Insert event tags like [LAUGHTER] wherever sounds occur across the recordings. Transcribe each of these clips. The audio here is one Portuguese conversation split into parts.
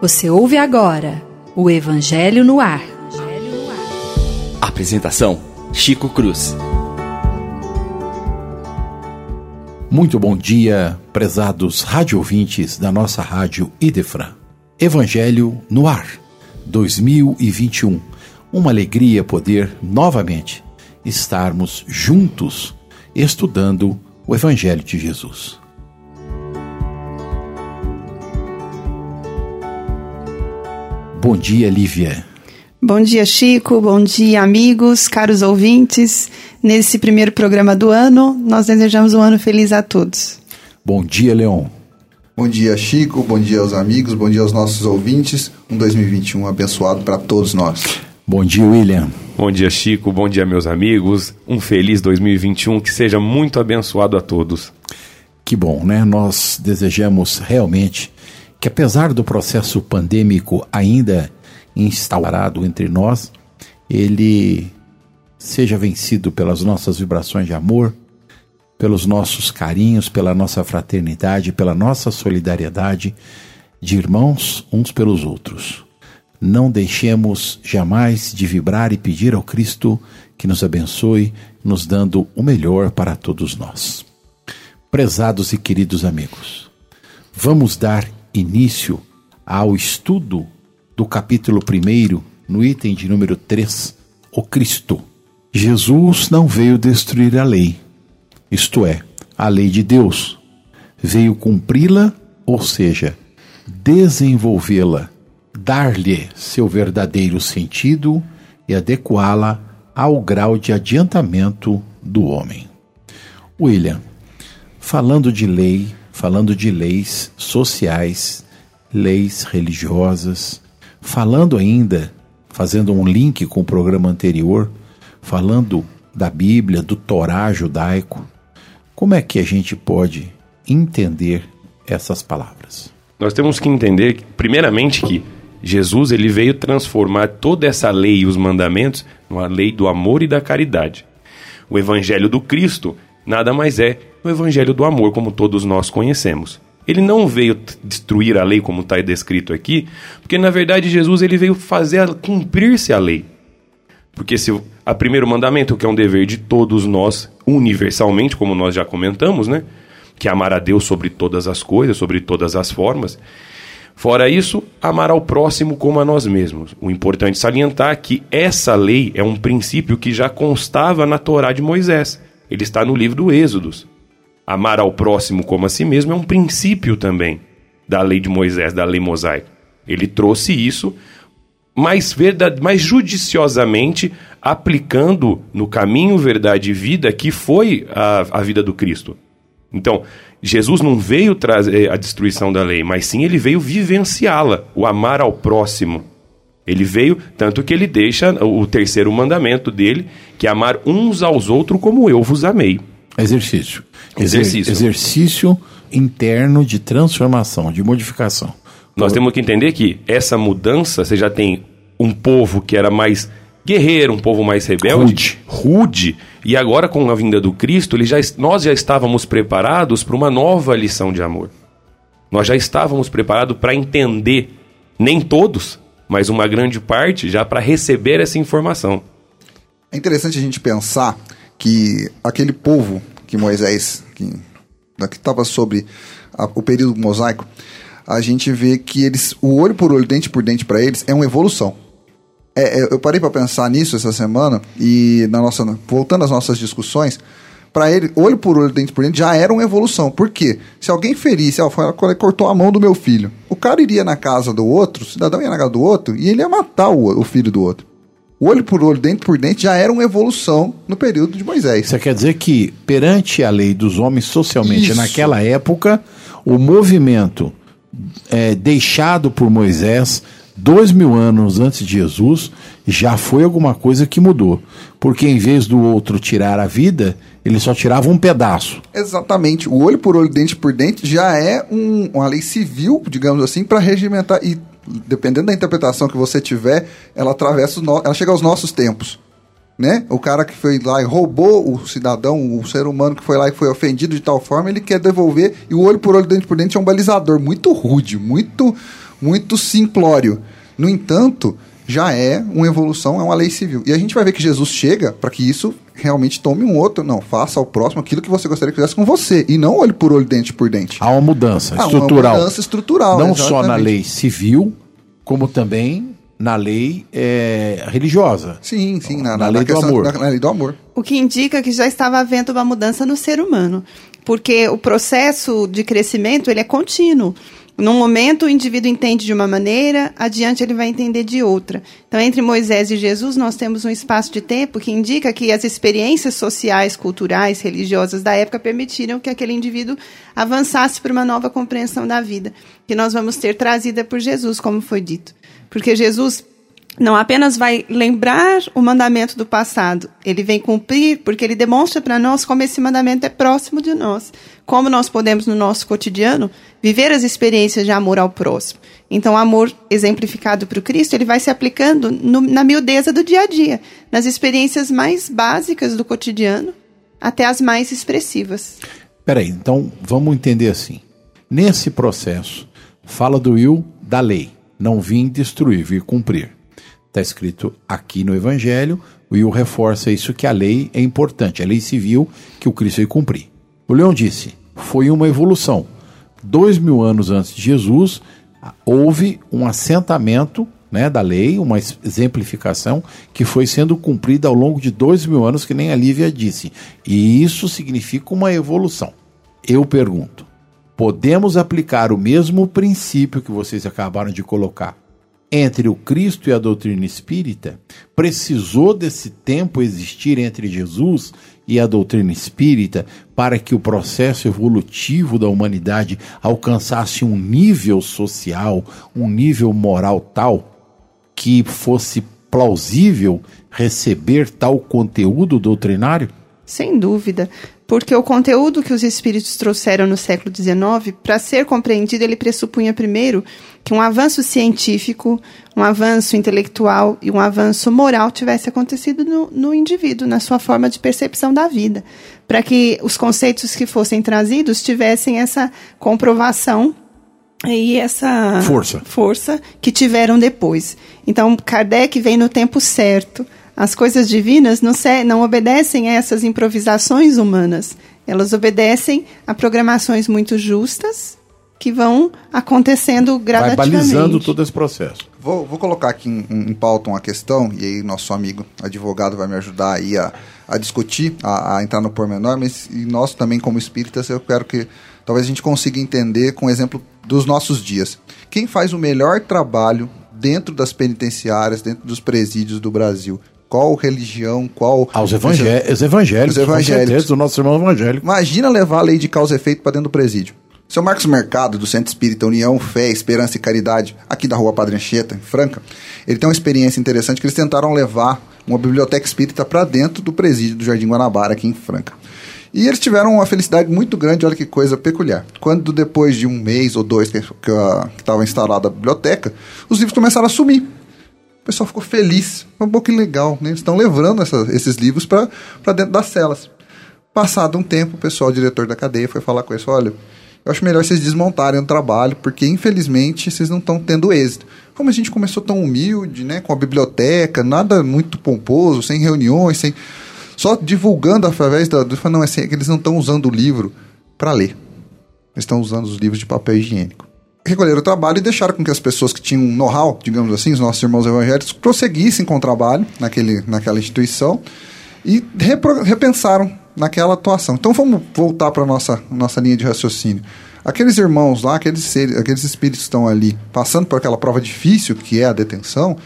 Você ouve agora o Evangelho no Ar. Apresentação: Chico Cruz. Muito bom dia, prezados rádio ouvintes da nossa rádio Idefran. Evangelho no Ar 2021. Uma alegria poder novamente estarmos juntos estudando o Evangelho de Jesus. Bom dia, Lívia. Bom dia, Chico. Bom dia, amigos, caros ouvintes. Nesse primeiro programa do ano, nós desejamos um ano feliz a todos. Bom dia, Leon. Bom dia, Chico. Bom dia aos amigos. Bom dia aos nossos ouvintes. Um 2021 abençoado para todos nós. Bom dia, William. Bom dia, Chico. Bom dia, meus amigos. Um feliz 2021 que seja muito abençoado a todos. Que bom, né? Nós desejamos realmente que, apesar do processo pandêmico ainda instaurado entre nós, ele seja vencido pelas nossas vibrações de amor, pelos nossos carinhos, pela nossa fraternidade, pela nossa solidariedade de irmãos uns pelos outros. Não deixemos jamais de vibrar e pedir ao Cristo que nos abençoe, nos dando o melhor para todos nós. Prezados e queridos amigos, vamos dar início ao estudo do capítulo 1, no item de número 3, o Cristo. Jesus não veio destruir a lei, isto é, a lei de Deus. Veio cumpri-la, ou seja, desenvolvê-la, dar-lhe seu verdadeiro sentido e adequá-la ao grau de adiantamento do homem. William, falando de lei, falando de leis sociais, leis religiosas, falando ainda, fazendo um link com o programa anterior, falando da Bíblia, do Torá judaico, como é que a gente pode entender essas palavras? Nós temos que entender, primeiramente, que Jesus ele veio transformar toda essa lei e os mandamentos numa lei do amor e da caridade. O Evangelho do Cristo nada mais é o Evangelho do amor, como todos nós conhecemos. Ele não veio destruir a lei, como está descrito aqui, porque na verdade Jesus ele veio fazer cumprir-se a lei. Porque se a primeiro mandamento, que é um dever de todos nós, universalmente, como nós já comentamos, né? Que é amar a Deus sobre todas as coisas, sobre todas as formas. Fora isso, amar ao próximo como a nós mesmos. O importante salientar é que essa lei é um princípio que já constava na Torá de Moisés. Ele está no livro do Êxodos. Amar ao próximo como a si mesmo é um princípio também da lei de Moisés, da lei mosaica. Ele trouxe isso mais, verdade, mais judiciosamente aplicando no caminho, verdade e vida que foi a, a vida do Cristo. Então, Jesus não veio trazer a destruição da lei, mas sim ele veio vivenciá-la, o amar ao próximo. Ele veio, tanto que ele deixa o terceiro mandamento dele, que é amar uns aos outros como eu vos amei. Exercício. Exercício. Exercício interno de transformação, de modificação. Nós temos que entender que essa mudança, você já tem um povo que era mais guerreiro, um povo mais rebelde, rude, rude e agora com a vinda do Cristo, ele já, nós já estávamos preparados para uma nova lição de amor. Nós já estávamos preparados para entender, nem todos, mas uma grande parte já para receber essa informação. É interessante a gente pensar que aquele povo que Moisés, que estava sobre a, o período mosaico, a gente vê que eles, o olho por olho, dente por dente para eles é uma evolução. É, é, eu parei para pensar nisso essa semana e na nossa, voltando às nossas discussões, para ele, olho por olho, dente por dente, já era uma evolução. Por quê? Se alguém ferisse, ó, cortou a mão do meu filho, o cara iria na casa do outro, o cidadão ia na casa do outro e ele ia matar o, o filho do outro. Olho por olho, dente por dente já era uma evolução no período de Moisés. Isso quer dizer que, perante a lei dos homens socialmente, Isso. naquela época, o movimento é, deixado por Moisés dois mil anos antes de Jesus já foi alguma coisa que mudou. Porque em vez do outro tirar a vida, ele só tirava um pedaço. Exatamente. O olho por olho, dente por dente já é um, uma lei civil, digamos assim, para regimentar. E dependendo da interpretação que você tiver, ela atravessa, no... ela chega aos nossos tempos. né? O cara que foi lá e roubou o cidadão, o ser humano que foi lá e foi ofendido de tal forma, ele quer devolver e o olho por olho, dente por dente é um balizador muito rude, muito, muito simplório. No entanto, já é uma evolução, é uma lei civil. E a gente vai ver que Jesus chega para que isso realmente tome um outro. Não, faça ao próximo aquilo que você gostaria que fizesse com você. E não olho por olho, dente por dente. Há uma mudança Há estrutural. Uma mudança estrutural. Não só na exatamente. lei civil, como também na lei é, religiosa. Sim, sim, na, Na na, lei na do questão, amor. Na, na lei do amor. O que indica que já estava havendo uma mudança no ser humano, porque o processo de crescimento ele é contínuo. Num momento o indivíduo entende de uma maneira, adiante ele vai entender de outra. Então, entre Moisés e Jesus, nós temos um espaço de tempo que indica que as experiências sociais, culturais, religiosas da época permitiram que aquele indivíduo avançasse para uma nova compreensão da vida, que nós vamos ter trazida por Jesus, como foi dito. Porque Jesus não apenas vai lembrar o mandamento do passado, ele vem cumprir porque ele demonstra para nós como esse mandamento é próximo de nós, como nós podemos no nosso cotidiano viver as experiências de amor ao próximo. Então, o amor exemplificado para o Cristo, ele vai se aplicando no, na miudeza do dia a dia, nas experiências mais básicas do cotidiano até as mais expressivas. Peraí, então vamos entender assim. Nesse processo, fala do Will da lei. Não vim destruir, vim cumprir. Está escrito aqui no Evangelho, o Will reforça isso que a lei é importante, a lei civil que o Cristo veio cumprir. O Leão disse, foi uma evolução. Dois mil anos antes de Jesus, houve um assentamento né, da lei, uma ex- exemplificação que foi sendo cumprida ao longo de dois mil anos, que nem a Lívia disse. E isso significa uma evolução. Eu pergunto, podemos aplicar o mesmo princípio que vocês acabaram de colocar entre o Cristo e a doutrina espírita? Precisou desse tempo existir entre Jesus e a doutrina espírita para que o processo evolutivo da humanidade alcançasse um nível social, um nível moral tal que fosse plausível receber tal conteúdo doutrinário? Sem dúvida, porque o conteúdo que os espíritos trouxeram no século XIX, para ser compreendido, ele pressupunha primeiro que um avanço científico, um avanço intelectual e um avanço moral tivesse acontecido no, no indivíduo, na sua forma de percepção da vida, para que os conceitos que fossem trazidos tivessem essa comprovação e essa Força. força que tiveram depois. Então, Kardec vem no tempo certo. As coisas divinas não, se, não obedecem a essas improvisações humanas. Elas obedecem a programações muito justas que vão acontecendo Vai gradativamente. balizando todo esse processo. Vou, vou colocar aqui em, em pauta uma questão, e aí nosso amigo advogado vai me ajudar aí a, a discutir, a, a entrar no pormenor, mas e nós também como espíritas, eu quero que talvez a gente consiga entender com o exemplo dos nossos dias. Quem faz o melhor trabalho dentro das penitenciárias, dentro dos presídios do Brasil? Qual religião, qual... Aos evangé os evangélicos, Os evangélicos. com certeza, do nosso irmão evangélico. Imagina levar a lei de causa e efeito para dentro do presídio. Seu Marcos Mercado, do Centro Espírita União, Fé, Esperança e Caridade, aqui da rua Padre Anchieta, em Franca, ele tem uma experiência interessante que eles tentaram levar uma biblioteca espírita para dentro do presídio do Jardim Guanabara, aqui em Franca. E eles tiveram uma felicidade muito grande, olha que coisa peculiar. Quando depois de um mês ou dois que estava instalada a biblioteca, os livros começaram a sumir. O pessoal ficou feliz. Um pouco legal, né? Eles estão levando essa- esses livros para dentro das celas. Passado um tempo, o pessoal, o diretor da cadeia, foi falar com eles: olha, eu acho melhor vocês desmontarem o trabalho, porque infelizmente vocês não estão tendo êxito. Como a gente começou tão humilde, né, com a biblioteca, nada muito pomposo, sem reuniões, sem só divulgando através da. Não, é assim, é que eles não estão usando o livro para ler. Eles estão usando os livros de papel higiênico. Recolheram o trabalho e deixaram com que as pessoas que tinham know-how, digamos assim, os nossos irmãos evangélicos, prosseguissem com o trabalho naquele, naquela instituição e repro- repensaram naquela atuação. Então vamos voltar para a nossa, nossa linha de raciocínio. Aqueles irmãos lá, aqueles, seres, aqueles espíritos que estão ali passando por aquela prova difícil que é a detenção,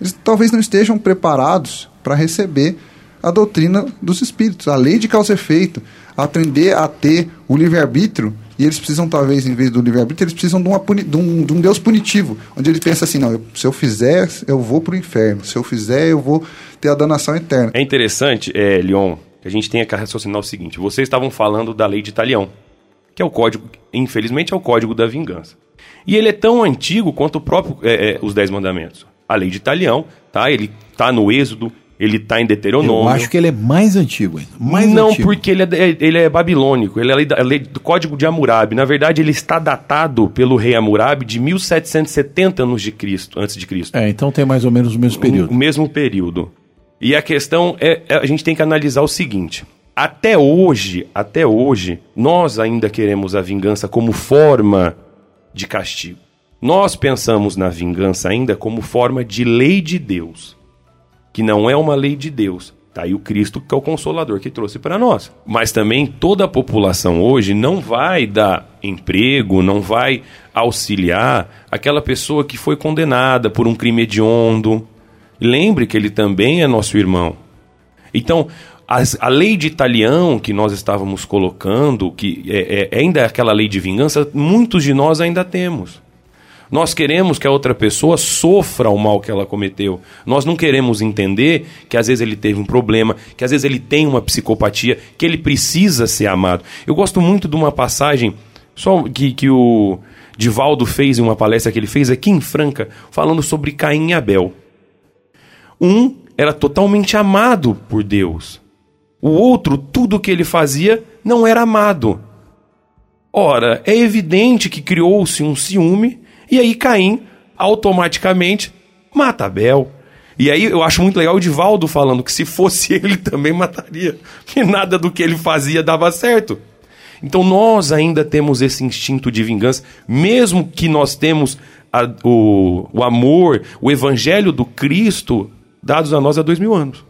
eles talvez não estejam preparados para receber a doutrina dos espíritos, a lei de causa e efeito, aprender a ter o livre-arbítrio, e eles precisam, talvez, em vez do livre-arbítrio, eles precisam de, uma de um, de um Deus punitivo, onde ele pensa assim, não, eu- se eu fizer, eu vou para o inferno, se eu fizer, eu vou ter a danação eterna. É interessante, é, Leon, que a gente tenha que raciocinar o seguinte: vocês estavam falando da lei de Italião, que é o código, infelizmente, é o código da vingança. E ele é tão antigo quanto o próprio é, é, os Dez Mandamentos. A lei de Italião, tá? Ele tá no Êxodo, Ele está em Deuteronômio. Eu acho que ele é mais antigo ainda. Mais não, antigo. porque ele é, ele é babilônico. Ele é do Código de Hammurabi. Na verdade, ele está datado pelo rei Hammurabi de 1770 anos de Cristo, antes de Cristo. É, então tem mais ou menos o mesmo período. O mesmo período. E a questão é, é- a gente tem que analisar o seguinte: até hoje, até hoje, nós ainda queremos a vingança como forma de castigo. Nós pensamos na vingança ainda como forma de lei de Deus, que não é uma lei de Deus. Tá aí o Cristo que é o consolador que trouxe para nós. Mas também toda a população hoje não vai dar emprego, não vai auxiliar aquela pessoa que foi condenada por um crime hediondo. Lembre que ele também é nosso irmão. Então, as- a lei de Italião que nós estávamos colocando, que é, é- ainda é aquela lei de vingança, muitos de nós ainda temos. Nós queremos que a outra pessoa sofra o mal que ela cometeu. Nós não queremos entender que às vezes ele teve um problema, que às vezes ele tem uma psicopatia, que ele precisa ser amado. Eu gosto muito de uma passagem só que, que o Divaldo fez em uma palestra que ele fez aqui em Franca, falando sobre Caim e Abel. Um era totalmente amado por Deus. O outro, tudo que ele fazia, não era amado. Ora, é evidente que criou-se um ciúme, e aí Caim automaticamente mata Abel. E aí eu acho muito legal o Divaldo falando que se fosse [LAUGHS] ele também mataria, que nada do que ele fazia dava certo. Então nós ainda temos esse instinto de vingança, mesmo que nós temos a- o, o amor, o evangelho do Cristo dados a nós há dois mil anos.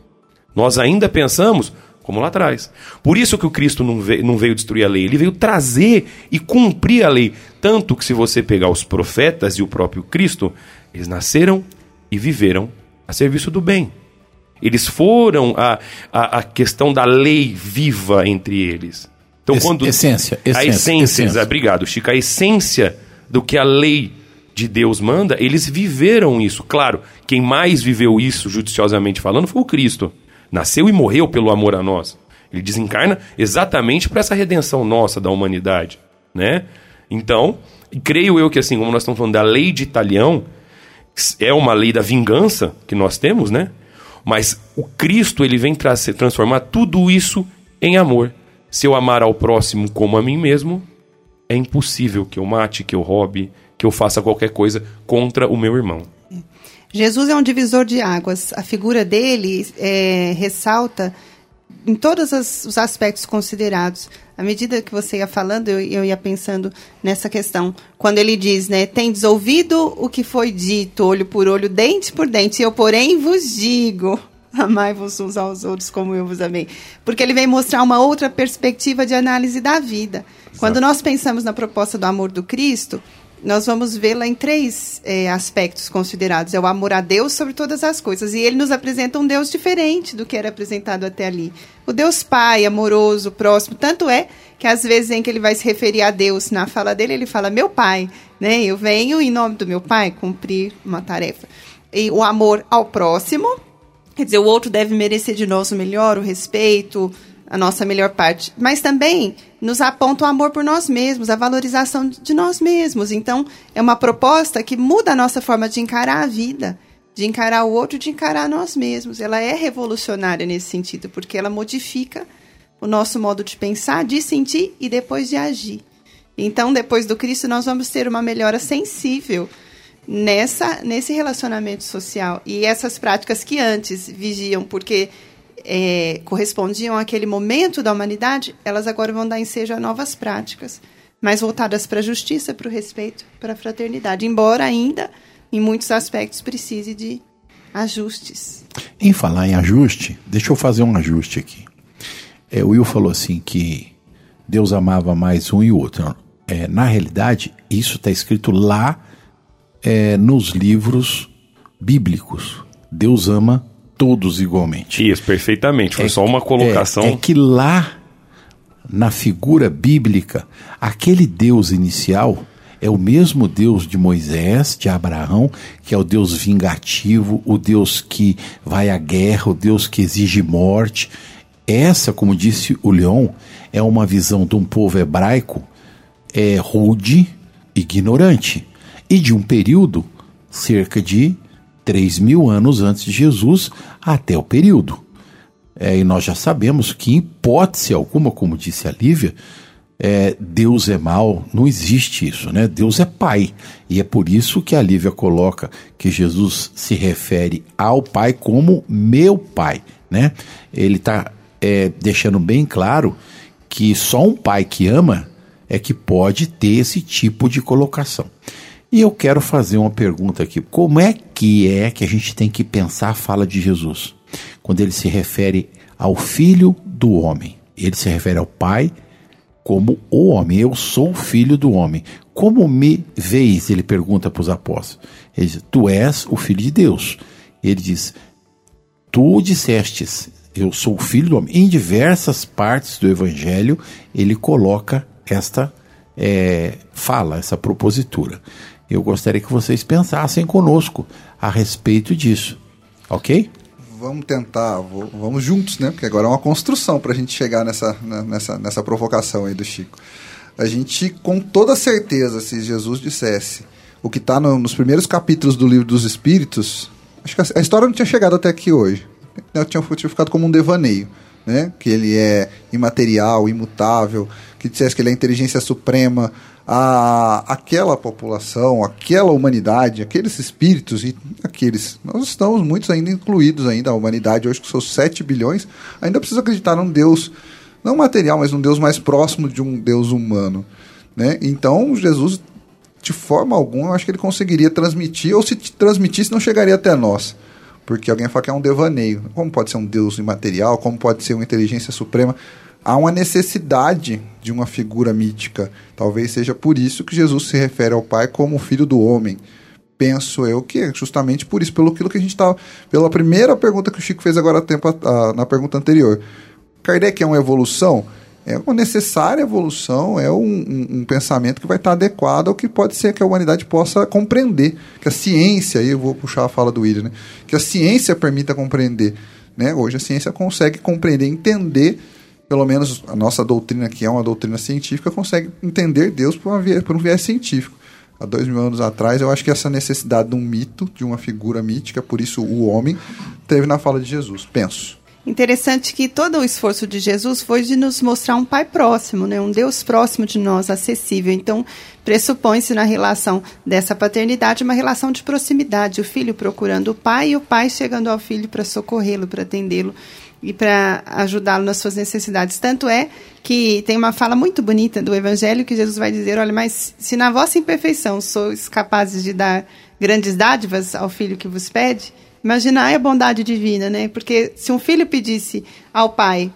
Nós ainda pensamos como lá atrás. Por isso que o Cristo não veio, não veio destruir a lei, ele veio trazer e cumprir a lei. Tanto que se você pegar os profetas e o próprio Cristo, eles nasceram e viveram a serviço do bem. Eles foram a, a, a questão da lei viva entre eles. Então, Ess- quando essência, a essência, essência, essência. obrigado, Chico, a essência do que a lei de Deus manda, eles viveram isso. Claro, quem mais viveu isso, judiciosamente falando, foi o Cristo. Nasceu e morreu pelo amor a nós. Ele desencarna exatamente para essa redenção nossa da humanidade, né? Então, creio eu que assim, como nós estamos falando da lei de Italião, é uma lei da vingança que nós temos, né? Mas o Cristo ele vem tra transformar tudo isso em amor. Se eu amar ao próximo como a mim mesmo, é impossível que eu mate, que eu roube, que eu faça qualquer coisa contra o meu irmão. Jesus é um divisor de águas. A figura dele é, ressalta em todos as- os aspectos considerados. À medida que você ia falando, eu, eu ia pensando nessa questão. Quando ele diz, né, tendes ouvido o que foi dito, olho por olho, dente por dente, eu, porém, vos digo. [LAUGHS] Amai-vos uns aos outros como eu vos amei. Porque ele vem mostrar uma outra perspectiva de análise da vida. Quando nós pensamos na proposta do amor do Cristo, nós vamos vê-la em três eh, aspectos considerados. É o amor a Deus sobre todas as coisas. E ele nos apresenta um Deus diferente do que era apresentado até ali. O Deus Pai, amoroso, próximo. Tanto é que às vezes em que ele vai se referir a Deus na fala dele, ele fala, meu Pai. Né? Eu venho em nome do meu Pai cumprir uma tarefa. E o amor ao próximo, Quer dizer, o outro deve merecer de nós o melhor, o respeito, a nossa melhor parte. Mas também nos aponta o amor por nós mesmos, a valorização de nós mesmos. Então, é uma proposta que muda a nossa forma de encarar a vida, de encarar o outro, de encarar nós mesmos. Ela é revolucionária nesse sentido, porque ela modifica o nosso modo de pensar, de sentir e depois de agir. Então, depois do Cristo, nós vamos ter uma melhora sensível nessa nesse relacionamento social e essas práticas que antes vigiam porque é, correspondiam àquele momento da humanidade elas agora vão dar ensejo a novas práticas mais voltadas para a justiça para o respeito para a fraternidade embora ainda em muitos aspectos precise de ajustes Em falar em ajuste, deixa eu fazer um ajuste aqui. É, o Will falou assim que Deus amava mais um e o outro. É, na realidade, isso está escrito lá é, nos livros bíblicos. Deus ama todos igualmente. Isso, perfeitamente. Foi É só uma colocação. É, é que lá, na figura bíblica, aquele Deus inicial é o mesmo Deus de Moisés, de Abraão, que é o Deus vingativo, o Deus que vai à guerra, o Deus que exige morte. Essa, como disse o Leon, é uma visão de um povo hebraico é, rude, ignorante, e de um período, cerca de 3 mil anos antes de Jesus até o período. É, e nós já sabemos que, em hipótese alguma, como disse a Lívia, é, Deus é mal, não existe isso, né? Deus é Pai. E é por isso que a Lívia coloca que Jesus se refere ao Pai como meu Pai, né? Ele está é, deixando bem claro que só um pai que ama é que pode ter esse tipo de colocação. E eu quero fazer uma pergunta aqui: como é que é que a gente tem que pensar a fala de Jesus? Quando ele se refere ao filho do homem, ele se refere ao pai como o homem. Eu sou o filho do homem. Como me veis? Ele pergunta para os apóstolos. Ele diz: Tu és o filho de Deus. Ele diz: Tu dissestes, eu sou o filho do homem. Em diversas partes do evangelho, ele coloca esta é, fala, essa propositura. Eu gostaria que vocês pensassem conosco a respeito disso, ok? Vamos tentar, vamos juntos, né? Porque agora é uma construção para a gente chegar nessa, né, nessa, nessa provocação aí do Chico. A gente, com toda certeza, se Jesus dissesse o que está no, nos primeiros capítulos do livro dos Espíritos, acho que a, a história não tinha chegado até aqui hoje. Eu tinha, tinha ficado como um devaneio, né? Que ele é imaterial, imutável, que dissesse que ele é a inteligência suprema, a, aquela população, aquela humanidade, aqueles espíritos e aqueles. Nós estamos muitos ainda incluídos ainda, a humanidade hoje que são 7 bilhões, ainda precisa acreditar num Deus, não material, mas num Deus mais próximo de um Deus humano. Né? Então, Jesus, de forma alguma, eu acho que ele conseguiria transmitir, ou se transmitisse, não chegaria até nós. Porque alguém fala que é um devaneio. Como pode ser um Deus imaterial? Como pode ser uma inteligência suprema? Há uma necessidade de uma figura mítica. Talvez seja por isso que Jesus se refere ao Pai como filho do homem. Penso eu que é justamente por isso, pelo aquilo que a gente estava. Pela primeira pergunta que o Chico fez agora tempo, a, na pergunta anterior. Kardec é uma evolução? É uma necessária evolução, é um, um, um, pensamento que vai estar adequado ao que pode ser que a humanidade possa compreender. Que a ciência, aí eu vou puxar a fala do William, né? que a ciência permita compreender. Né? Hoje a ciência consegue compreender, entender pelo menos a nossa doutrina, que é uma doutrina científica, consegue entender Deus por, viés, por um viés científico. Há dois mil anos atrás, eu acho que essa necessidade de um mito, de uma figura mítica, por isso o homem, teve na fala de Jesus. Penso. Interessante que todo o esforço de Jesus foi de nos mostrar um Pai próximo, né? um Deus próximo de nós, acessível. Então, pressupõe-se na relação dessa paternidade uma relação de proximidade, o filho procurando o pai e o pai chegando ao filho para socorrê-lo, para atendê-lo e para ajudá-lo nas suas necessidades. Tanto é que tem uma fala muito bonita do Evangelho que Jesus vai dizer: olha, mas se na vossa imperfeição sois capazes de dar grandes dádivas ao filho que vos pede, imaginai a bondade divina, né? Porque se um filho pedisse ao pai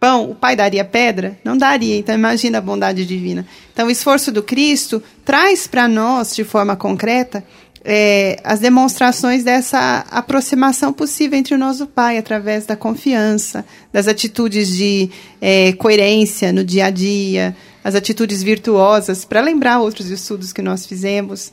pão, o pai daria pedra? Não daria. Então imagina a bondade divina. Então o esforço do Cristo traz para nós de forma concreta é, as demonstrações dessa aproximação possível entre o Pai, através da confiança, das atitudes de é, coerência no dia a dia, as atitudes virtuosas, para lembrar outros estudos que nós fizemos,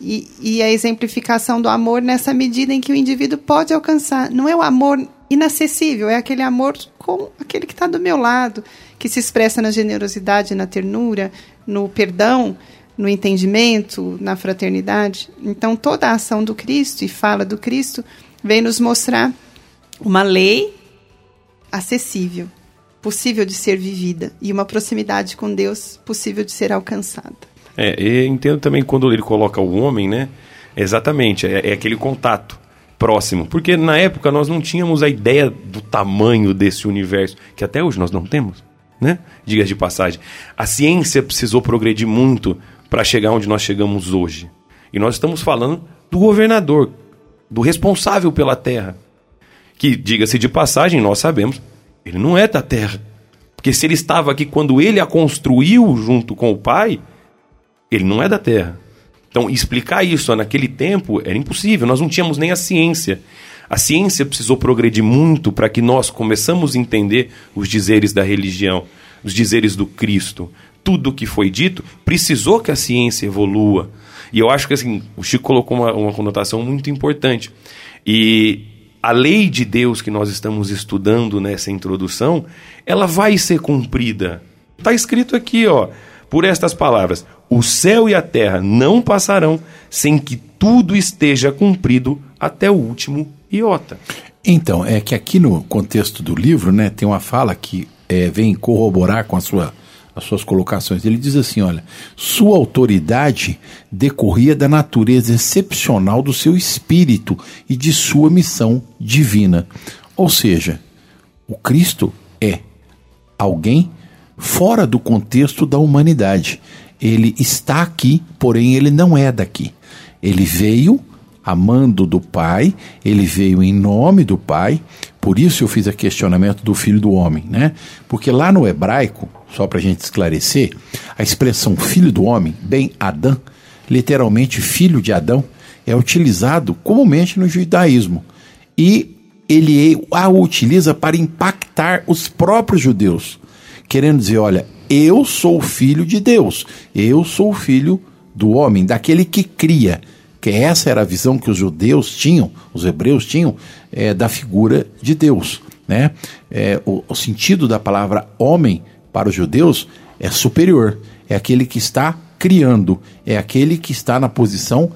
e, e, a exemplificação do amor nessa medida em que o indivíduo pode alcançar. Não é o amor inacessível, é aquele amor com aquele que está do meu lado, que se expressa na generosidade, na ternura, no perdão no entendimento, na fraternidade. Então, toda a ação do Cristo e fala do Cristo vem nos mostrar uma lei acessível, possível de ser vivida, e uma proximidade com Deus possível de ser alcançada. É, e entendo também quando ele coloca o homem, né? Exatamente, é, é aquele contato próximo. Porque na época nós não tínhamos a ideia do tamanho desse universo, que até hoje nós não temos, né? Diga de passagem. A ciência precisou progredir muito para chegar onde nós chegamos hoje. E nós estamos falando do governador, do responsável pela terra. Que, diga-se de passagem, nós sabemos, ele não é da terra. Porque se ele estava aqui quando ele a construiu junto com o pai, ele não é da terra. Então, explicar isso naquele tempo era impossível, nós não tínhamos nem a ciência. A ciência precisou progredir muito para que nós começamos a entender os dizeres da religião, os dizeres do Cristo, tudo que foi dito, precisou que a ciência evolua. E eu acho que assim, o Chico colocou uma, uma conotação muito importante. E a lei de Deus que nós estamos estudando nessa introdução, ela vai ser cumprida. Está escrito aqui, ó. por estas palavras: O céu e a terra não passarão sem que tudo esteja cumprido até o último iota. Então, é que aqui no contexto do livro, né, tem uma fala que é, vem corroborar com a sua, as suas colocações. Ele diz assim: olha, sua autoridade decorria da natureza excepcional do seu espírito e de sua missão divina. Ou seja, o Cristo é alguém fora do contexto da humanidade. Ele está aqui, porém ele não é daqui. Ele veio amando do Pai, ele veio em nome do Pai, por isso eu fiz o questionamento do filho do homem, né? Porque lá no hebraico, só para a gente esclarecer, a expressão filho do homem, bem Adão, literalmente filho de Adão, é utilizado comumente no judaísmo. E ele a utiliza para impactar os próprios judeus, querendo dizer: olha, eu sou filho de Deus, eu sou filho do homem, daquele que cria. Que essa era a visão que os judeus tinham, os hebreus tinham, é, da figura de Deus. Né? É, o, o sentido da palavra homem para os judeus é superior, é aquele que está criando, é aquele que está na posição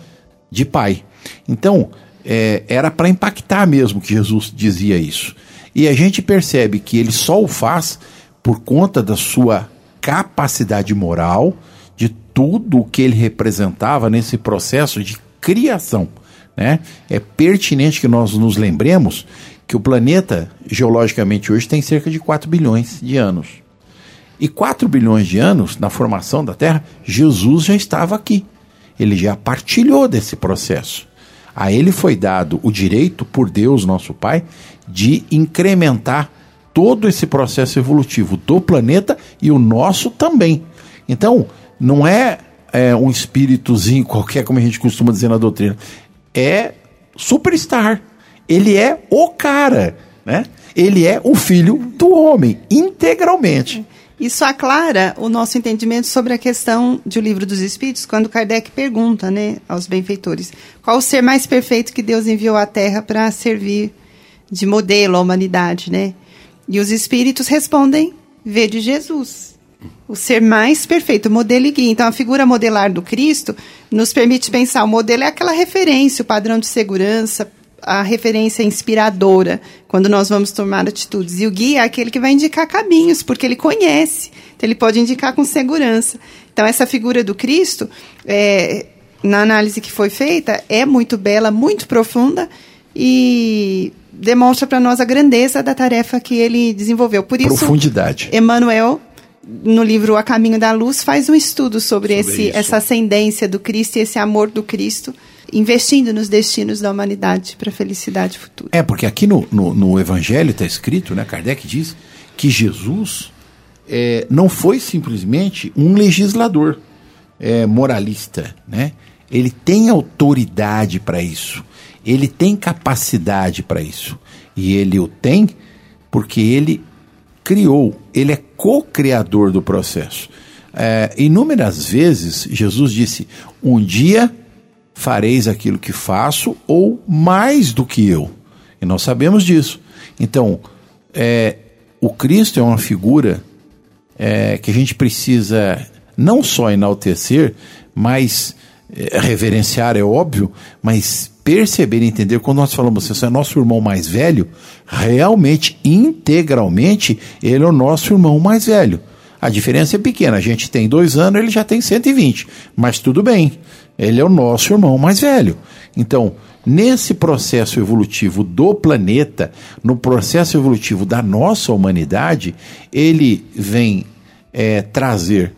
de pai. Então, é, era para impactar mesmo que Jesus dizia isso. E a gente percebe que ele só o faz por conta da sua capacidade moral, de tudo o que ele representava nesse processo de criação. Né? É pertinente que nós nos lembremos que o planeta, geologicamente hoje, tem cerca de 4 bilhões de anos. E 4 bilhões de anos, na formação da Terra, Jesus já estava aqui. Ele já partilhou desse processo. A ele foi dado o direito por Deus, nosso Pai, de incrementar todo esse processo evolutivo do planeta e o nosso também. Então, não é, é um espíritozinho qualquer, como a gente costuma dizer na doutrina. É superstar. Ele é o cara, né? Ele é o filho do homem, integralmente. Isso aclara o nosso entendimento sobre a questão de O Livro dos Espíritos, quando Kardec pergunta né, aos benfeitores qual o ser mais perfeito que Deus enviou à Terra para servir de modelo à humanidade, né? E os espíritos respondem: vê de Jesus. O ser mais perfeito, modelo e guia. Então, a figura modelar do Cristo nos permite pensar: o modelo é aquela referência, o padrão de segurança, a referência inspiradora, quando nós vamos tomar atitudes. E o guia é aquele que vai indicar caminhos, porque ele conhece. Então, ele pode indicar com segurança. Então, essa figura do Cristo, é, na análise que foi feita, é muito bela, muito profunda e demonstra para nós a grandeza da tarefa que ele desenvolveu. Por isso, Profundidade. Emmanuel, no livro A Caminho da Luz, faz um estudo sobre, sobre esse, essa ascendência do Cristo e esse amor do Cristo, investindo nos destinos da humanidade para a felicidade futura. É, porque aqui no, no, no Evangelho está escrito, né, Kardec diz, que Jesus é, não foi simplesmente um legislador é, moralista, né? Ele tem autoridade para isso. Ele tem capacidade para isso. E ele o tem porque ele criou, ele é co-criador do processo. É, inúmeras vezes Jesus disse: Um dia fareis aquilo que faço, ou mais do que eu. E nós sabemos disso. Então, é, o Cristo é uma figura é, que a gente precisa não só enaltecer, mas é, reverenciar, é óbvio, mas perceber e entender quando nós falamos assim, é nosso irmão mais velho, realmente, integralmente, ele é o nosso irmão mais velho. A diferença é pequena, a gente tem dois anos, ele já tem 120, mas tudo bem, ele é o nosso irmão mais velho. Então, nesse processo evolutivo do planeta, no processo evolutivo da nossa humanidade, ele vem é, trazer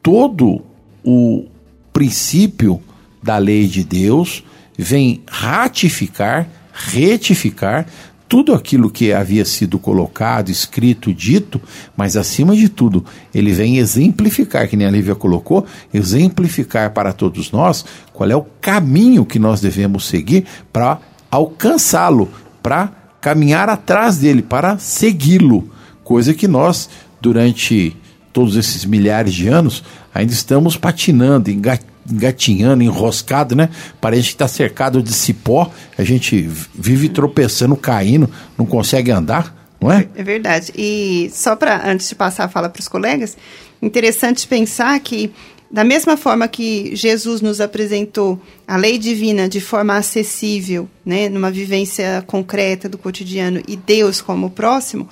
todo o princípio da lei de Deus, vem ratificar, retificar tudo aquilo que havia sido colocado, escrito, dito, mas acima de tudo, ele vem exemplificar, que nem a Lívia colocou, exemplificar para todos nós qual é o caminho que nós devemos seguir para alcançá-lo, para caminhar atrás dele, para segui-lo, coisa que nós, durante todos esses milhares de anos, ainda estamos patinando, engatinhando engatinhando, enroscado, né? Parece que está cercado de cipó. A gente vive tropeçando, caindo, não consegue andar, não é? É verdade. E só para antes de passar a fala para os colegas, interessante pensar que, da mesma forma que Jesus nos apresentou a lei divina de forma acessível, né, numa vivência concreta do cotidiano, e Deus como próximo,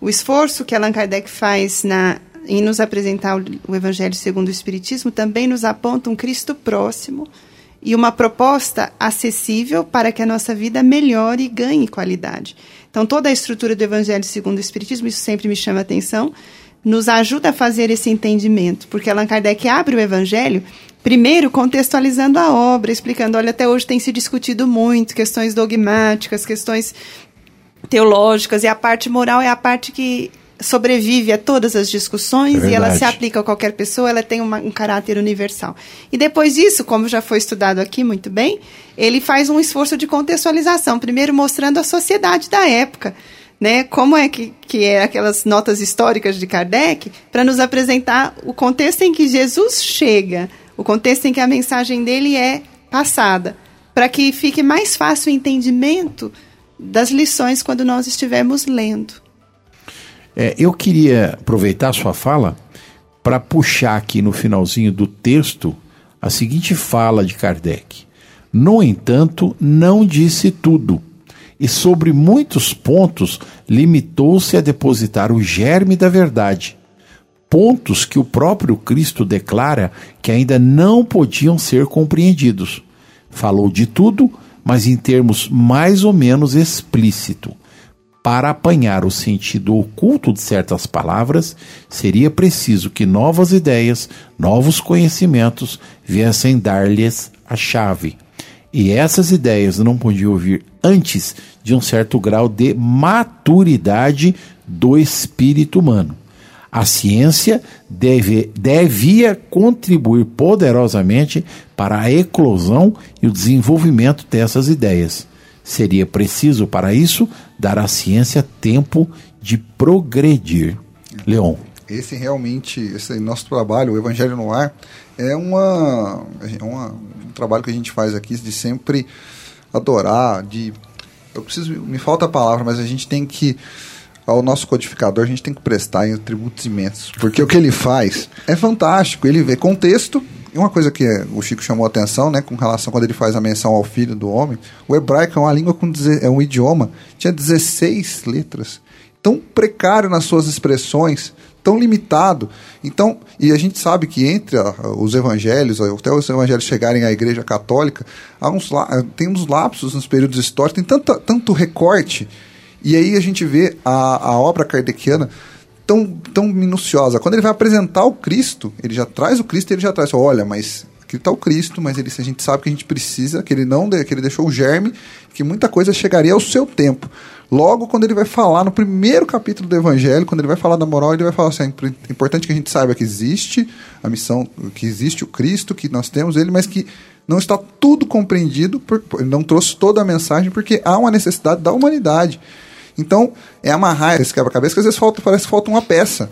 o esforço que Allan Kardec faz na, em nos apresentar o, Evangelho segundo o Espiritismo também nos aponta um Cristo próximo e uma proposta acessível para que a nossa vida melhore e ganhe qualidade. Então, toda a estrutura do Evangelho segundo o Espiritismo, isso sempre me chama a atenção, nos ajuda a fazer esse entendimento, porque Allan Kardec abre o Evangelho, primeiro contextualizando a obra, explicando: olha, até hoje tem se discutido muito questões dogmáticas, questões teológicas, e a parte moral é a parte que sobrevive a todas as discussões É e ela se aplica a qualquer pessoa, ela tem uma- um caráter universal. E depois disso, como já foi estudado aqui muito bem, ele faz um esforço de contextualização, primeiro mostrando a sociedade da época, né? Como é que, que é aquelas notas históricas de Kardec, para nos apresentar o contexto em que Jesus chega, o contexto em que a mensagem dele é passada, para que fique mais fácil o entendimento das lições quando nós estivermos lendo. É, eu queria aproveitar a sua fala para puxar aqui no finalzinho do texto a seguinte fala de Kardec. No entanto, não disse tudo, e sobre muitos pontos limitou-se a depositar o germe da verdade. Pontos que o próprio Cristo declara que ainda não podiam ser compreendidos. Falou de tudo, mas em termos mais ou menos explícito. Para apanhar o sentido oculto de certas palavras, seria preciso que novas ideias, novos conhecimentos viessem dar-lhes a chave. E essas ideias não podiam vir antes de um certo grau de maturidade do espírito humano. A ciência deve, devia contribuir poderosamente para a eclosão e o desenvolvimento dessas ideias. Seria preciso, para isso, dar à ciência tempo de progredir. Leon. Esse realmente, esse nosso trabalho, o Evangelho no Ar, é uma, é uma- um trabalho que a gente faz aqui de sempre adorar, de eu preciso, me falta a palavra, mas a gente tem que ao nosso codificador a gente tem que prestar em tributos imensos, porque o que ele faz é fantástico, ele vê contexto e uma coisa que é, o Chico chamou a atenção, né, com relação quando ele faz a menção ao filho do homem, o hebraico é uma língua com é um idioma, tinha 16 letras tão precário nas suas expressões, tão limitado. Então, e a gente sabe que entre os evangelhos, até os evangelhos chegarem à Igreja Católica, há uns, tem uns lapsos nos períodos históricos, tem tanta, tanto recorte. E aí a gente vê a, a obra kardeciana tão, tão minuciosa. Quando ele vai apresentar o Cristo, ele já traz o Cristo ele já traz, olha, mas aqui está o Cristo, mas ele, a gente sabe que a gente precisa, que ele não que ele deixou o germe, que muita coisa chegaria ao seu tempo. Logo, quando ele vai falar no primeiro capítulo do Evangelho, quando ele vai falar da moral, ele vai falar assim: é impor- importante que a gente saiba que existe a missão, que existe o Cristo, que nós temos ele, mas que não está tudo compreendido, por- ele não trouxe toda a mensagem, porque há uma necessidade da humanidade. Então, é amarrar esse quebra-cabeça que às vezes falta, parece que falta uma peça.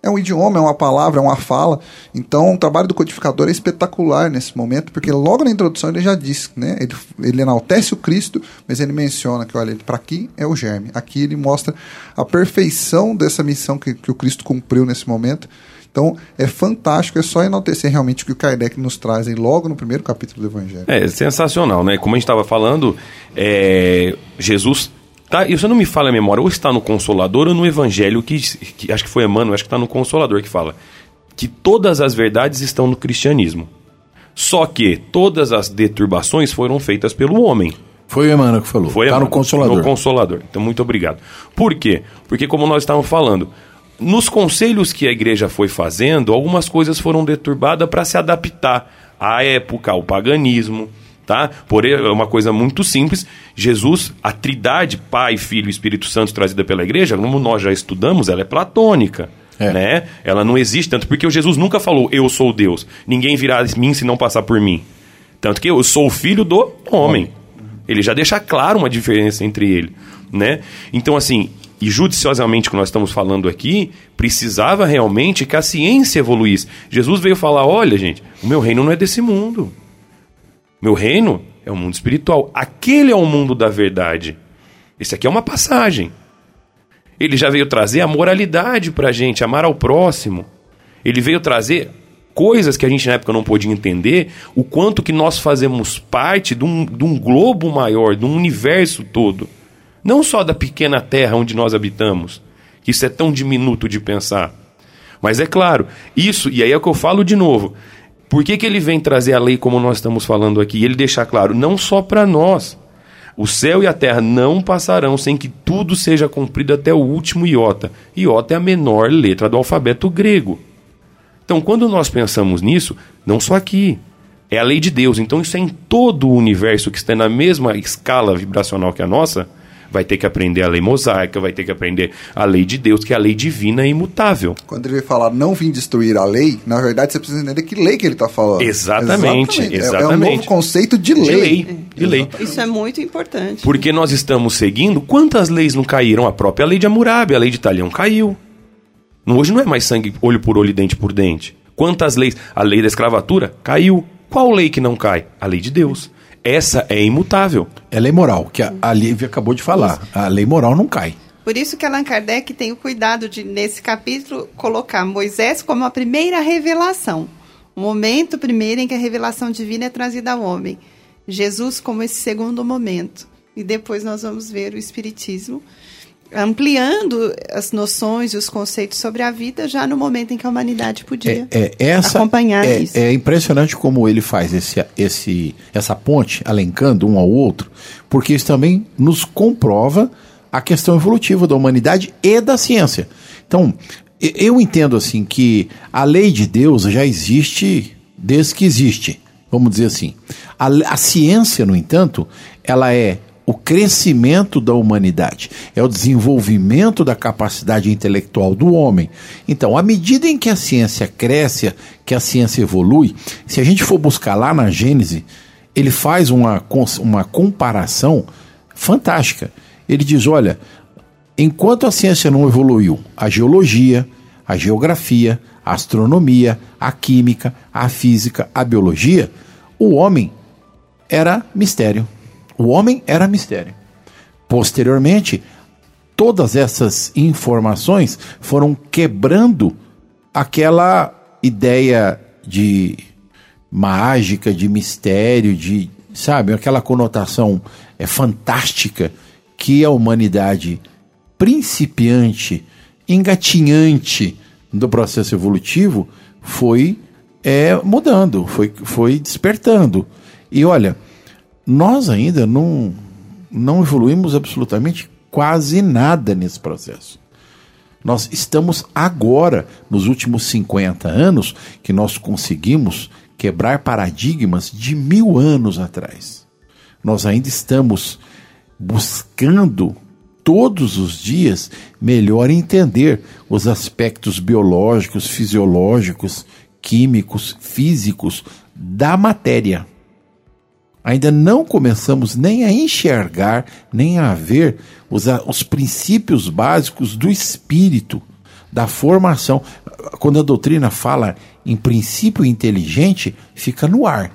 É um idioma, é uma palavra, é uma fala. Então, o trabalho do codificador é espetacular nesse momento, porque logo na introdução ele já diz, né? Ele, ele enaltece o Cristo, mas ele menciona que, olha, para aqui é o germe. Aqui ele mostra a perfeição dessa missão que, que o Cristo cumpriu nesse momento. Então, é fantástico, é só enaltecer realmente o que o Kardec nos traz aí logo no primeiro capítulo do Evangelho. É sensacional, né? Como a gente estava falando, é, Jesus. Tá, isso não me fala a memória, ou está no Consolador ou no Evangelho, que, que acho que foi Emmanuel, acho que está no Consolador que fala que todas as verdades estão no cristianismo. Só que todas as deturbações foram feitas pelo homem. Foi o Emmanuel que falou. Foi tá no Emmanuel, Consolador. No Consolador. Então, muito obrigado. Por quê? Porque, como nós estávamos falando, nos conselhos que a igreja foi fazendo, algumas coisas foram deturbadas para se adaptar à época, ao paganismo. Tá? Porém, é uma coisa muito simples. Jesus, a trindade, Pai, Filho e Espírito Santo trazida pela igreja, como nós já estudamos, ela é platônica. É. Né? Ela não existe tanto porque o Jesus nunca falou eu sou Deus. Ninguém virá a mim se não passar por mim. Tanto que eu sou o filho do homem. Ele já deixa claro uma diferença entre ele, né? Então assim, e judiciosamente que nós estamos falando aqui, precisava realmente que a ciência evoluísse. Jesus veio falar: "Olha, gente, o meu reino não é desse mundo. Meu reino é o mundo espiritual. Aquele é o mundo da verdade. Esse aqui é uma passagem. Ele já veio trazer a moralidade pra gente, amar ao próximo. Ele veio trazer coisas que a gente na época não podia entender, o quanto que nós fazemos parte de um, de um globo maior, de um universo todo. Não só da pequena terra onde nós habitamos, que isso é tão diminuto de pensar. Mas é claro, isso, e aí é o que eu falo de novo. Por que, que ele vem trazer a lei como nós estamos falando aqui? Ele deixar claro, não só para nós. O céu e a terra não passarão sem que tudo seja cumprido até o último iota. Iota é a menor letra do alfabeto grego. Então, quando nós pensamos nisso, não só aqui, é a lei de Deus. Então, isso é em todo o universo que está na mesma escala vibracional que a nossa vai ter que aprender a lei mosaica, vai ter que aprender a lei de Deus, que é a lei divina e imutável. Quando ele vai falar não vim destruir a lei, na verdade você precisa entender que lei que ele está falando. Exatamente, exatamente. É, é, um novo conceito de lei. De lei, de lei. Isso é muito importante. Porque nós estamos seguindo, quantas leis não caíram? A própria lei de Hammurabi, a lei de Italião caiu. Hoje não é mais sangue olho por olho, dente por dente. Quantas leis? A lei da escravatura caiu. Qual lei que não cai? A lei de Deus. Essa é imutável. É lei moral, que a, a Lívia acabou de falar. A lei moral não cai. Por isso que Allan Kardec tem o cuidado de, nesse capítulo, colocar Moisés como a primeira revelação. O momento primeiro em que a revelação divina é trazida ao homem. Jesus como esse segundo momento. E depois nós vamos ver o Espiritismo ampliando as noções e os conceitos sobre a vida já no momento em que a humanidade podia é, é, essa, acompanhar é, isso. É impressionante como ele faz esse, esse, essa ponte, alencando um ao outro, porque isso também nos comprova a questão evolutiva da humanidade e da ciência. Então, eu entendo assim que a lei de Deus já existe desde que existe, vamos dizer assim. A, a ciência, no entanto, ela é o crescimento da humanidade, é o desenvolvimento da capacidade intelectual do homem. Então, à medida em que a ciência cresce, que a ciência evolui, se a gente for buscar lá na Gênese, ele faz uma, uma comparação fantástica. Ele diz: olha, enquanto a ciência não evoluiu, a geologia, a geografia, a astronomia, a química, a física, a biologia, o homem era mistério. O homem era mistério. Posteriormente, todas essas informações foram quebrando aquela ideia de mágica, de mistério, de, sabe, aquela conotação é fantástica que a humanidade principiante, engatinhante do processo evolutivo foi é, mudando, foi, foi despertando. E olha, nós ainda não, não evoluímos absolutamente quase nada nesse processo. Nós estamos agora, nos últimos 50 anos, que nós conseguimos quebrar paradigmas de mil anos atrás. Nós ainda estamos buscando todos os dias melhor entender os aspectos biológicos, fisiológicos, químicos, físicos da matéria ainda não começamos nem a enxergar, nem a ver os, os princípios básicos do espírito, da formação. Quando a doutrina fala em princípio inteligente, fica no ar.